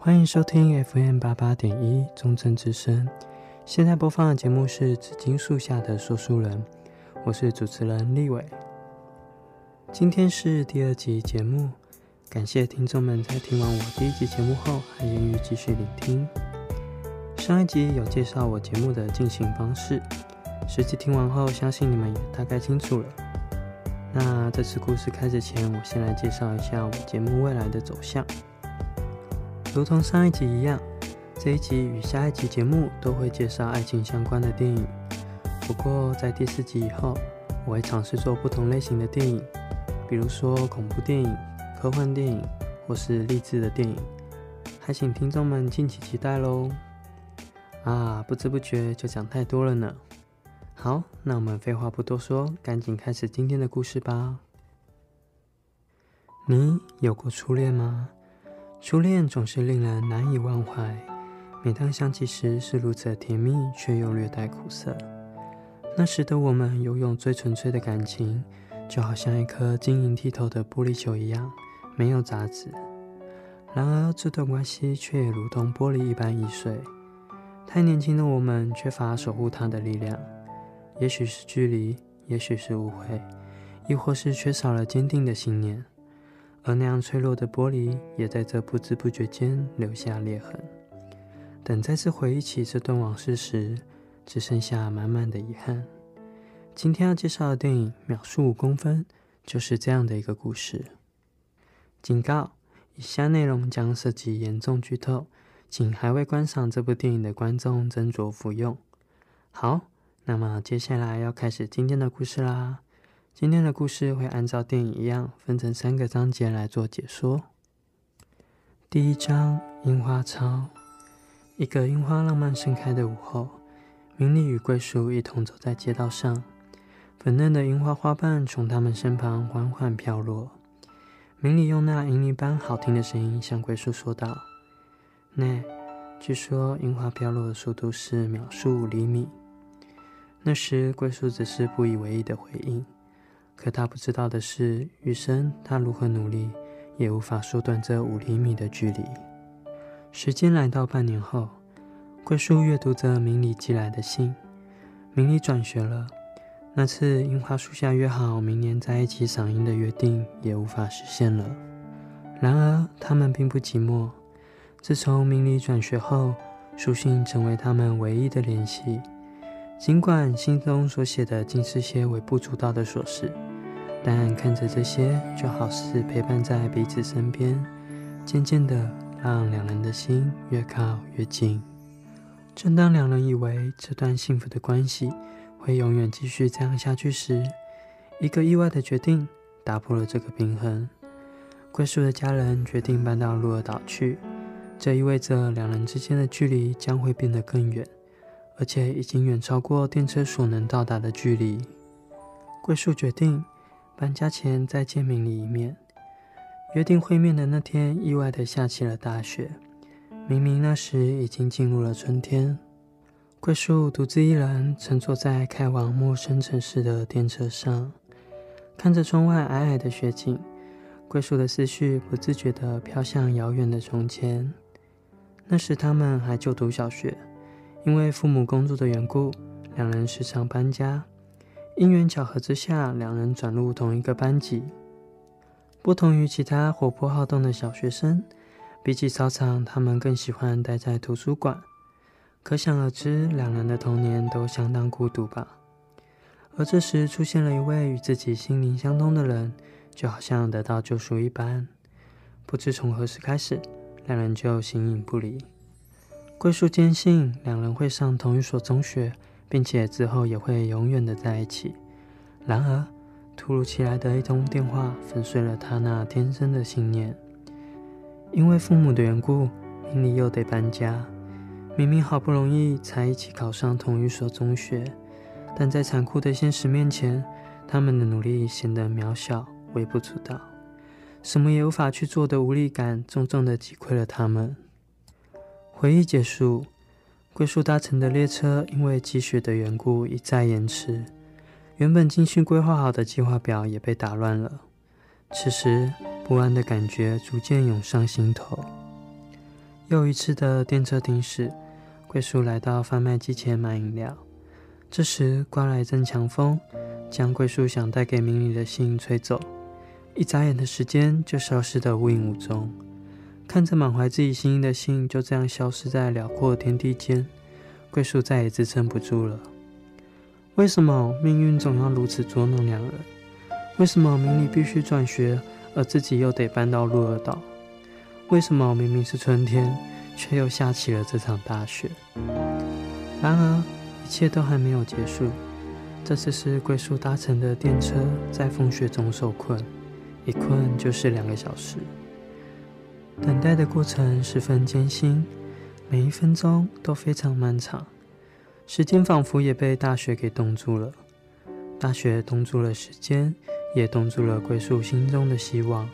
欢迎收听 FM 八八点一中正之声。现在播放的节目是《紫金树下的说书人》，我是主持人立伟。今天是第二集节目，感谢听众们在听完我第一集节目后还愿意继续聆听。上一集有介绍我节目的进行方式，实际听完后，相信你们也大概清楚了。那这次故事开始前，我先来介绍一下我节目未来的走向。如同上一集一样，这一集与下一集节目都会介绍爱情相关的电影。不过在第四集以后，我会尝试做不同类型的电影，比如说恐怖电影、科幻电影或是励志的电影，还请听众们敬请期待喽。啊，不知不觉就讲太多了呢。好，那我们废话不多说，赶紧开始今天的故事吧。你有过初恋吗？初恋总是令人难以忘怀，每当想起时是如此甜蜜，却又略带苦涩。那时的我们拥有最纯粹的感情，就好像一颗晶莹剔透的玻璃球一样，没有杂质。然而，这段关系却也如同玻璃一般易碎。太年轻的我们缺乏守护它的力量，也许是距离，也许是误会，亦或是缺少了坚定的信念。而那样脆弱的玻璃，也在这不知不觉间留下裂痕。等再次回忆起这段往事时，只剩下满满的遗憾。今天要介绍的电影《秒速五公分》就是这样的一个故事。警告：以下内容将涉及严重剧透，请还未观赏这部电影的观众斟酌服用。好，那么接下来要开始今天的故事啦。今天的故事会按照电影一样，分成三个章节来做解说。第一章：樱花操。一个樱花浪漫盛开的午后，明里与桂树一同走在街道上，粉嫩的樱花花瓣从他们身旁缓缓飘落。明里用那银铃般好听的声音向桂树说道：“那，据说樱花飘落的速度是秒速五厘米。”那时，桂树只是不以为意的回应。可他不知道的是，余生他如何努力，也无法缩短这五厘米的距离。时间来到半年后，桂树阅读着明里寄来的信。明里转学了，那次樱花树下约好明年在一起赏樱的约定也无法实现了。然而，他们并不寂寞。自从明里转学后，书信成为他们唯一的联系。尽管信中所写的尽是些微不足道的琐事。但看着这些，就好似陪伴在彼此身边，渐渐的让两人的心越靠越近。正当两人以为这段幸福的关系会永远继续这样下去时，一个意外的决定打破了这个平衡。桂树的家人决定搬到鹿儿岛去，这意味着两人之间的距离将会变得更远，而且已经远超过电车所能到达的距离。桂树决定。搬家前再见明里一面。约定会面的那天，意外的下起了大雪。明明那时已经进入了春天，桂树独自一人乘坐在开往陌生城市的电车上，看着窗外矮矮的雪景，桂树的思绪不自觉地飘向遥远的从前。那时他们还就读小学，因为父母工作的缘故，两人时常搬家。因缘巧合之下，两人转入同一个班级。不同于其他活泼好动的小学生，比起操场，他们更喜欢待在图书馆。可想而知，两人的童年都相当孤独吧。而这时出现了一位与自己心灵相通的人，就好像得到救赎一般。不知从何时开始，两人就形影不离。桂树坚信两人会上同一所中学。并且之后也会永远的在一起。然而，突如其来的一通电话粉碎了他那天生的信念。因为父母的缘故，明里又得搬家。明明好不容易才一起考上同一所中学，但在残酷的现实面前，他们的努力显得渺小、微不足道，什么也无法去做的无力感重重的击溃了他们。回忆结束。桂树搭乘的列车因为积雪的缘故一再延迟，原本精心规划好的计划表也被打乱了。此时，不安的感觉逐渐涌上心头。又一次的电车停驶，桂树来到贩卖机前买饮料。这时刮来一阵强风，将桂树想带给明里的信吹走。一眨眼的时间，就消失得无影无踪。看着满怀自己心意的信就这样消失在辽阔天地间，桂树再也支撑不住了。为什么命运总要如此捉弄两人？为什么明里必须转学，而自己又得搬到鹿儿岛？为什么明明是春天，却又下起了这场大雪？然而，一切都还没有结束。这次是桂树搭乘的电车在风雪中受困，一困就是两个小时。等待的过程十分艰辛，每一分钟都非常漫长。时间仿佛也被大雪给冻住了。大雪冻住了时间，也冻住了桂树心中的希望。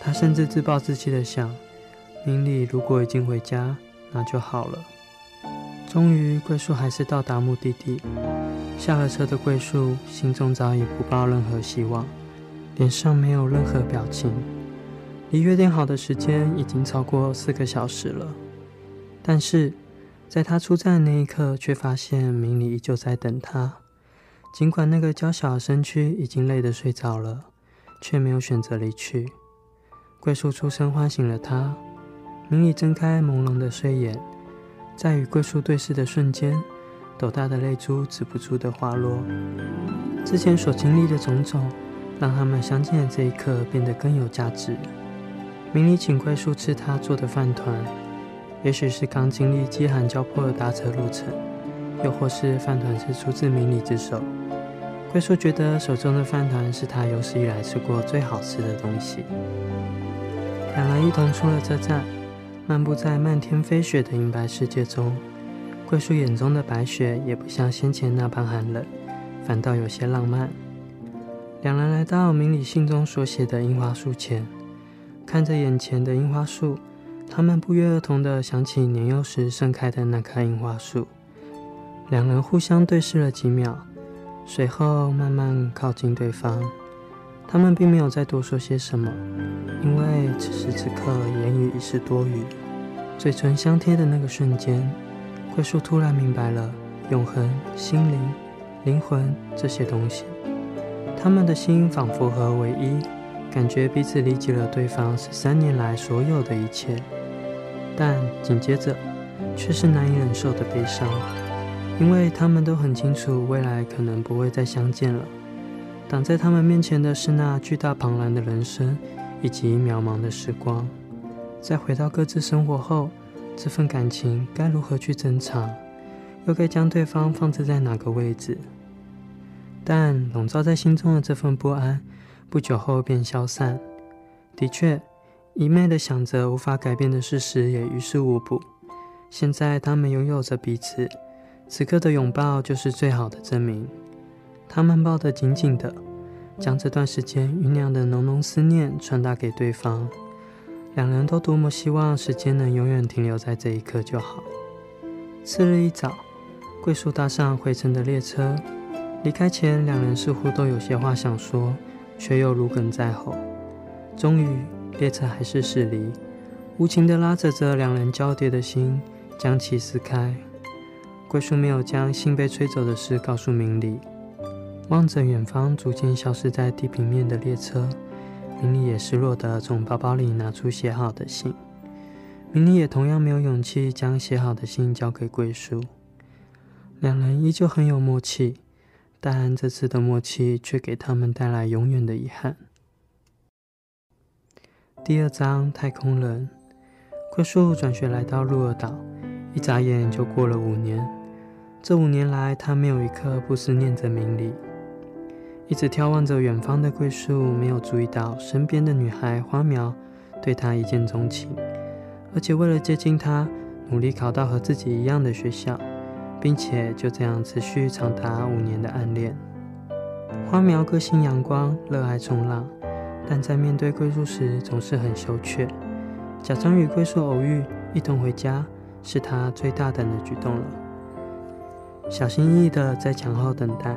他甚至自暴自弃地想：明里如果已经回家，那就好了。终于，桂树还是到达目的地。下了车的桂树心中早已不抱任何希望，脸上没有任何表情。离约定好的时间已经超过四个小时了，但是在他出站的那一刻，却发现明里依旧在等他。尽管那个娇小的身躯已经累得睡着了，却没有选择离去。桂树出声唤醒了他，明里睁开朦胧的睡眼，在与桂树对视的瞬间，斗大的泪珠止不住的滑落。之前所经历的种种，让他们相见的这一刻变得更有价值。明里请桂树吃他做的饭团，也许是刚经历饥寒交迫的搭车路程，又或是饭团是出自明里之手。桂树觉得手中的饭团是他有史以来吃过最好吃的东西。两人一同出了车站，漫步在漫天飞雪的银白世界中。桂树眼中的白雪也不像先前那般寒冷，反倒有些浪漫。两人来到明里信中所写的樱花树前，看着眼前的樱花树，他们不约而同地想起年幼时盛开的那棵樱花树。两人互相对视了几秒，随后慢慢靠近对方。他们并没有再多说些什么，因为此时此刻言语已是多余。嘴唇相贴的那个瞬间，桂树突然明白了永恒、心灵、灵魂这些东西。他们的心仿佛合为一，感觉彼此理解了对方十三年来所有的一切。但紧接着，却是难以忍受的悲伤，因为他们都很清楚未来可能不会再相见了。挡在他们面前的是那巨大庞然的人生，以及渺茫的时光。在回到各自生活后，这份感情该如何去珍藏？又该将对方放置在哪个位置？但笼罩在心中的这份不安，不久后便消散。的确，一昧的想着无法改变的事实也于事无补。现在他们拥有着彼此，此刻的拥抱就是最好的证明。他们抱得紧紧的，将这段时间酝酿的浓浓思念传达给对方。两人都多么希望时间能永远停留在这一刻就好。次日一早，桂树搭上回程的列车，离开前，两人似乎都有些话想说，却又如鲠在喉。终于，列车还是驶离，无情地拉扯着两人交叠的心，将其撕开。桂树没有将信被吹走的事告诉明里。望着远方逐渐消失在地平面的列车，明里也失落地从包包里拿出写好的信。明里也同样没有勇气将写好的信交给桂树。两人依旧很有默契，但这次的默契却给他们带来永远的遗憾。第二章太空人。桂树转学来到鹿儿岛，一眨眼就过了五年。这五年来，他没有一刻不思念着明里。一直眺望着远方的桂树，没有注意到身边的女孩花苗对他一见钟情，而且为了接近他，努力考到和自己一样的学校，并且就这样持续长达五年的暗恋。花苗个性阳光，热爱冲浪，但在面对桂树时总是很羞怯，假装与桂树偶遇，一同回家，是他最大胆的举动了。小心翼翼的在墙后等待。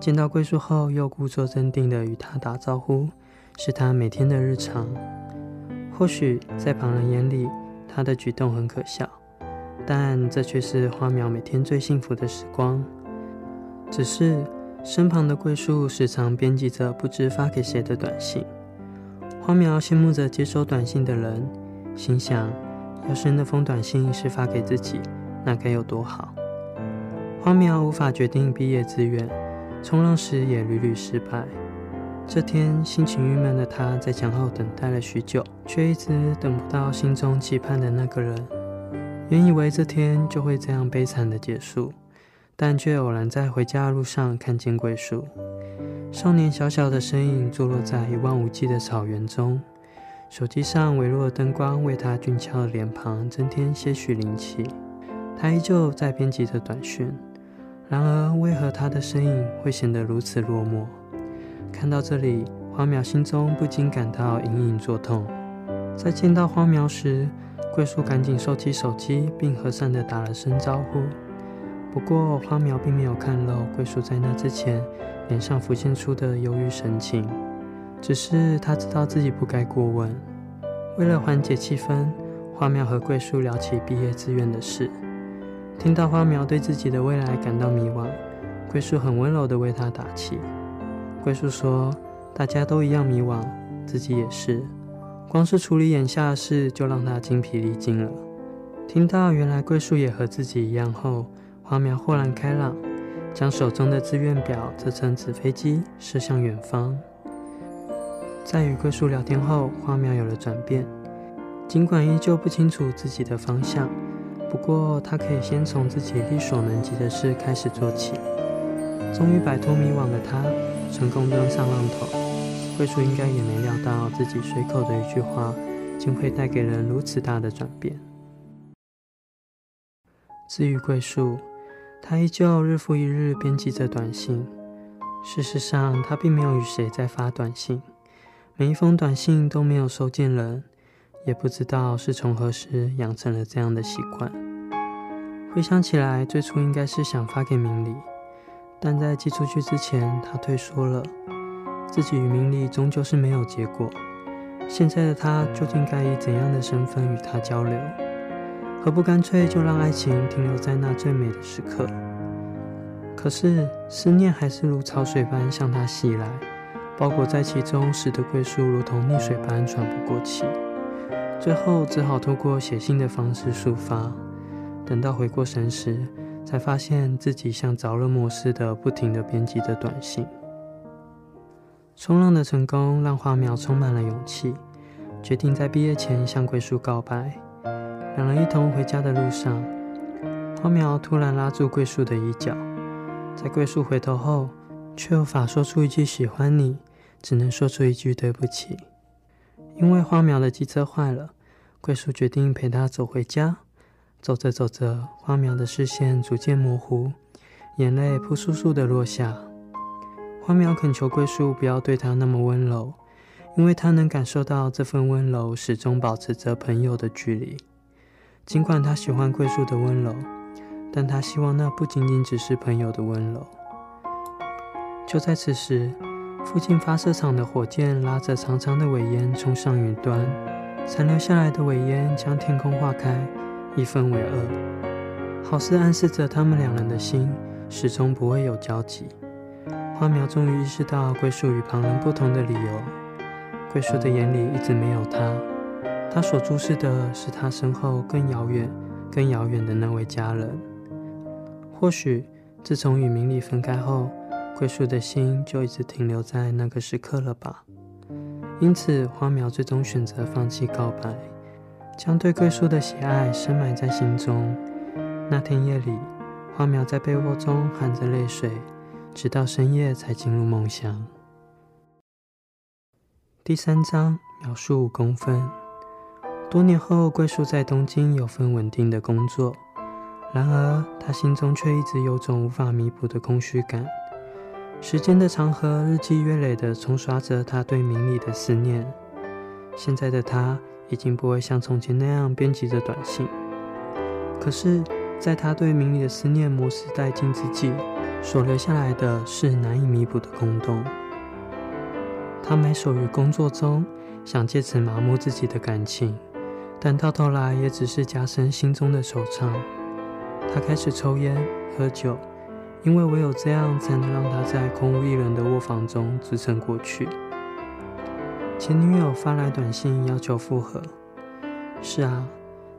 见到桂树后，又故作镇定的与他打招呼，是他每天的日常。或许在旁人眼里，他的举动很可笑，但这却是花苗每天最幸福的时光。只是身旁的桂树时常编辑着不知发给谁的短信，花苗羡慕着接收短信的人，心想：要是那封短信是发给自己，那该有多好。花苗无法决定毕业志愿，冲浪时也屡屡失败。这天，心情郁闷的他在墙后等待了许久，却一直等不到心中期盼的那个人。原以为这天就会这样悲惨的结束，但却偶然在回家的路上看见桂树。少年小小的身影坐落在一望无际的草原中，手机上微弱的灯光为他俊俏的脸庞增添些许灵气。他依旧在编辑着短讯，然而为何他的身影会显得如此落寞？看到这里，花苗心中不禁感到隐隐作痛。在见到花苗时，桂树赶紧收起手机，并和善地打了声招呼。不过，花苗并没有看漏桂树在那之前脸上浮现出的忧郁神情，只是他知道自己不该过问。为了缓解气氛，花苗和桂树聊起毕业志愿的事。听到花苗对自己的未来感到迷惘，桂树很温柔地为他打气。桂树说：“大家都一样迷惘，自己也是。光是处理眼下的事，就让他精疲力尽了。”听到原来桂树也和自己一样后，花苗豁然开朗，将手中的志愿表折成纸飞机，射向远方。在与桂树聊天后，花苗有了转变。尽管依旧不清楚自己的方向，不过他可以先从自己力所能及的事开始做起。终于摆脱迷惘的他。成功登上浪头，桂树应该也没料到自己随口的一句话，竟会带给人如此大的转变。至于桂树，他依旧日复一日编辑着短信。事实上，他并没有与谁在发短信，每一封短信都没有收件人，也不知道是从何时养成了这样的习惯。回想起来，最初应该是想发给明里。但在寄出去之前，他退缩了。自己与名利终究是没有结果。现在的他究竟该以怎样的身份与他交流？何不干脆就让爱情停留在那最美的时刻？可是思念还是如潮水般向他袭来，包裹在其中，使得桂树如同溺水般喘不过气。最后只好透过写信的方式抒发。等到回过神时，才发现自己像着了魔似的，不停地编辑着短信。冲浪的成功让花苗充满了勇气，决定在毕业前向桂树告白。两人一同回家的路上，花苗突然拉住桂树的衣角，在桂树回头后，却无法说出一句喜欢你，只能说出一句对不起。因为花苗的机车坏了，桂树决定陪她走回家。走着走着，花苗的视线逐渐模糊，眼泪扑簌簌的落下。花苗恳求桂树不要对他那么温柔，因为他能感受到这份温柔始终保持着朋友的距离。尽管他喜欢桂树的温柔，但他希望那不仅仅只是朋友的温柔。就在此时，附近发射场的火箭拉着长长的尾烟冲上云端，残留下来的尾烟将天空划开。一分为二，好似暗示着他们两人的心始终不会有交集。花苗终于意识到桂树与旁人不同的理由。桂树的眼里一直没有他，他所注视的是他身后更遥远、更遥远的那位家人。或许自从与明里分开后，桂树的心就一直停留在那个时刻了吧。因此，花苗最终选择放弃告白。将对桂树的喜爱深埋在心中。那天夜里，花苗在被窝中含着泪水，直到深夜才进入梦乡。第三章描述五公分。多年后，桂树在东京有份稳定的工作，然而他心中却一直有种无法弥补的空虚感。时间的长河日积月累地冲刷着他对明里的思念。现在的他。已经不会像从前那样编辑着短信，可是，在他对明里的思念磨蚀殆尽之际，所留下来的是难以弥补的空洞。他埋首于工作中，想借此麻木自己的感情，但到头来也只是加深心中的惆怅。他开始抽烟、喝酒，因为唯有这样才能让他在空无一人的卧房中支撑过去。前女友发来短信要求复合。是啊，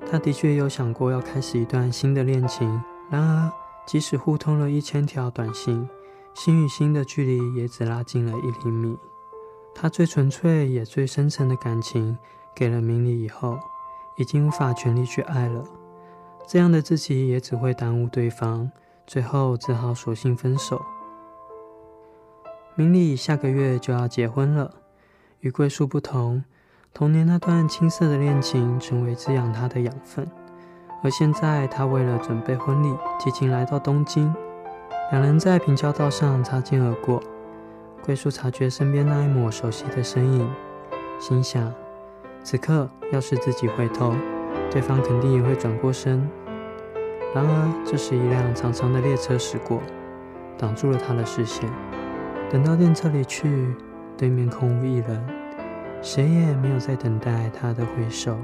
他的确有想过要开始一段新的恋情。然而，即使互通了一千条短信，心与心的距离也只拉近了一厘米。他最纯粹也最深沉的感情给了明理以后，已经无法全力去爱了。这样的自己也只会耽误对方，最后只好索性分手。明理下个月就要结婚了，与桂树不同，童年那段青涩的恋情成为滋养他的养分。而现在，他为了准备婚礼，提前来到东京，两人在平交道上擦肩而过。桂树察觉身边那一抹熟悉的身影，心想：此刻要是自己回头，对方肯定也会转过身。然而，这时一辆长长的列车驶过，挡住了他的视线。等到电车离去，对面空无一人，谁也没有再等待他的回首。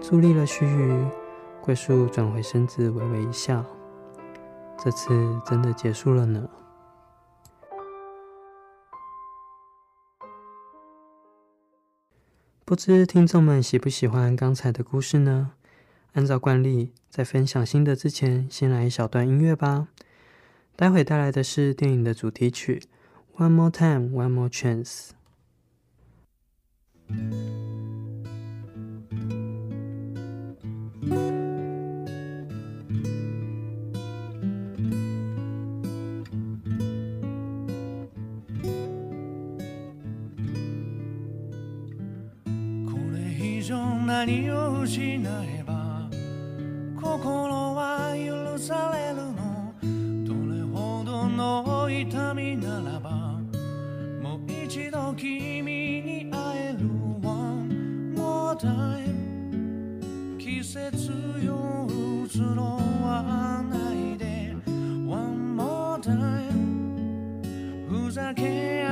伫立了须臾，桂树转回身子，微微一笑：“这次真的结束了呢。”不知听众们喜不喜欢刚才的故事呢？按照惯例，在分享心得之前，先来一小段音乐吧。待会带来的是电影的主题曲《One More Time, One More Chance》。何を失えば心は许されるの。どれほどの痛みならばもう一度君に会える One more time 季节よ移ろわないで One more time ふざけ合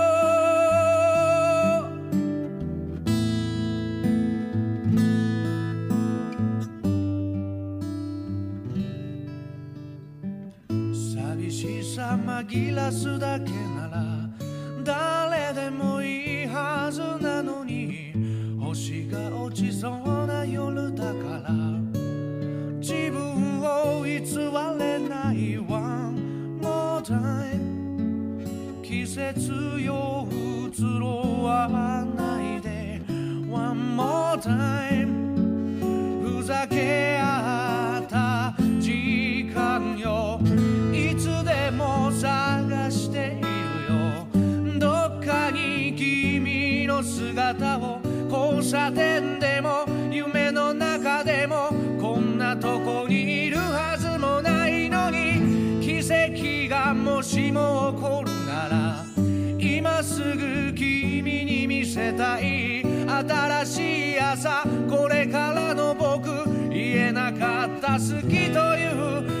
しさ纷らすだけなら谁でもいいはずなのに星が落ちそうな夜だから。自分を伪れない One more time 季节よ移ろわないで。One more time ふざけ合う姿を交差点でも梦の中でもこんなとこにいるはずもないのに奇迹がもしも起こるなら今すぐ君に见せたい新しい朝これからの仆言えなかった好きという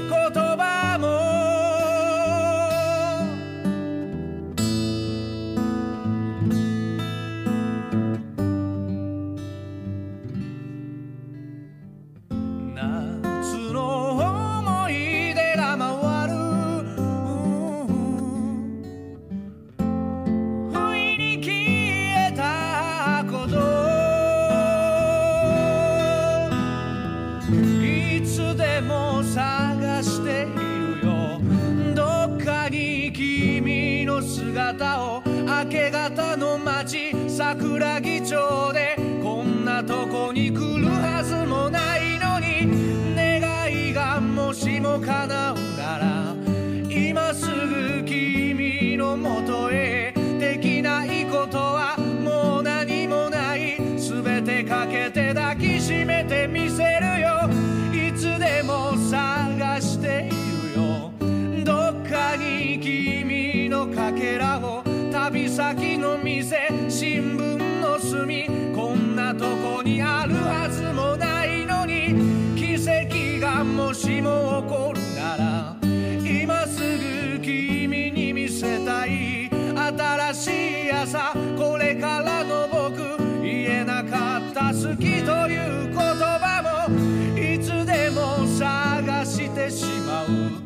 先の店新闻の隅こんなとこにあるはずもないのに奇迹がもしも起こるなら今すぐ君に见せたい新しい朝これからの仆言えなかった好きという言叶もいつでも探してしまう。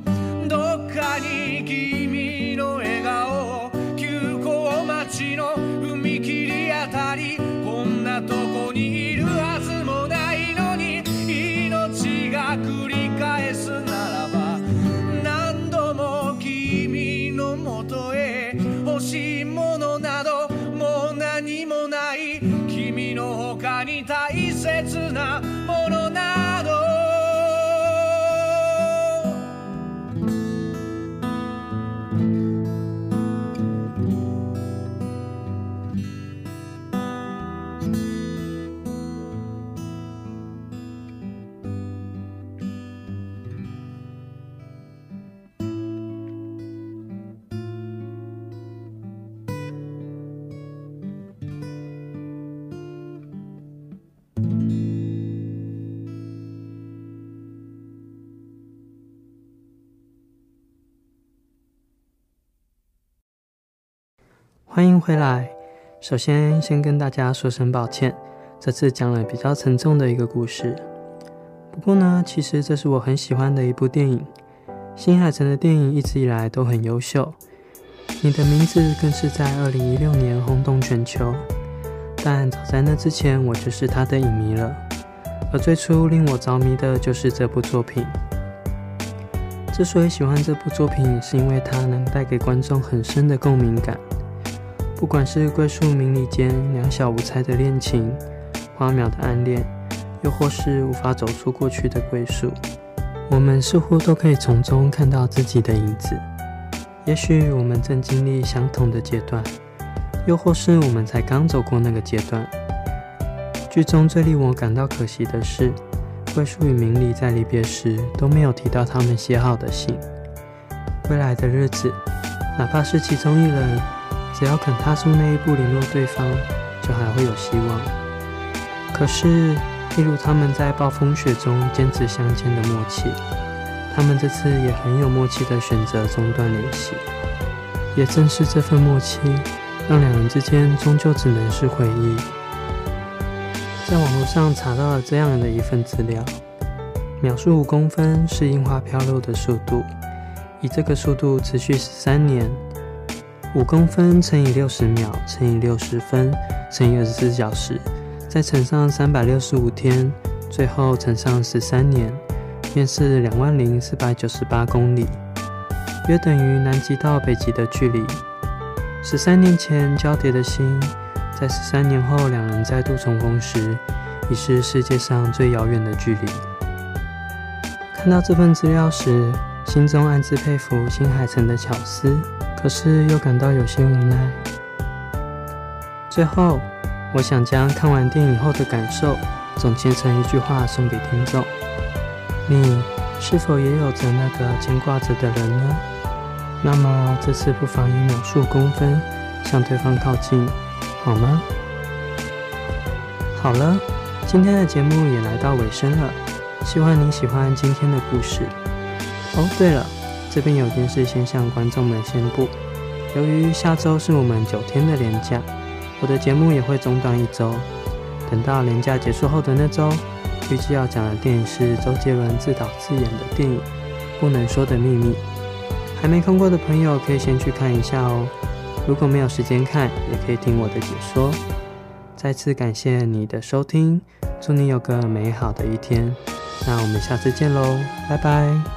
欢迎回来。首先，先跟大家说声抱歉，这次讲了比较沉重的一个故事。不过呢，其实这是我很喜欢的一部电影。新海诚的电影一直以来都很优秀，你的名字更是在二零一六年轰动全球。但早在那之前，我就是他的影迷了。而最初令我着迷的就是这部作品。之所以喜欢这部作品，是因为它能带给观众很深的共鸣感。不管是桂树明里间两小无猜的恋情，花苗的暗恋，又或是无法走出过去的桂树，我们似乎都可以从中看到自己的影子。也许我们正经历相同的阶段，又或是我们才刚走过那个阶段。剧中最令我感到可惜的是，桂树与明里在离别时都没有提到他们写好的信。未来的日子，哪怕是其中一人，只要肯踏出那一步联络对方，就还会有希望。可是，例如他们在暴风雪中坚持相见的默契，他们这次也很有默契地选择中断联系。也正是这份默契，让两人之间终究只能是回忆。在网络上查到了这样的一份资料，秒速五公分是樱花飘落的速度，以这个速度持续十三年。五公分乘以六十秒乘以六十分乘以二十四小时，再乘上三百六十五天，最后乘上十三年，便是两万零四百九十八公里，约等于南极到北极的距离。十三年前交叠的心，在十三年后两人再度重逢时，已是世界上最遥远的距离。看到这份资料时，心中暗自佩服新海诚的巧思。可是又感到有些无奈。最后，我想将看完电影后的感受总结成一句话送给听众：你是否也有着那个牵挂着的人呢？那么这次不妨以秒数公分向对方靠近，好吗？好了，今天的节目也来到尾声了，希望您喜欢今天的故事。哦，对了。这边有件事先向观众们宣布，由于下周是我们九天的连假，我的节目也会中断一周。等到连假结束后的那周，预计要讲的电影是周杰伦自导自演的电影《不能说的秘密》。还没看过的朋友可以先去看一下哦。如果没有时间看，也可以听我的解说。再次感谢你的收听，祝你有个美好的一天。那我们下次见喽，拜拜。